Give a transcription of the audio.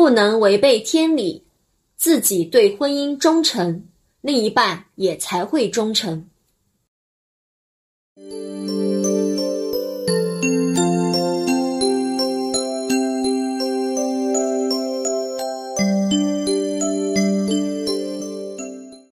不能违背天理自己对婚姻忠诚另一半也才会忠诚。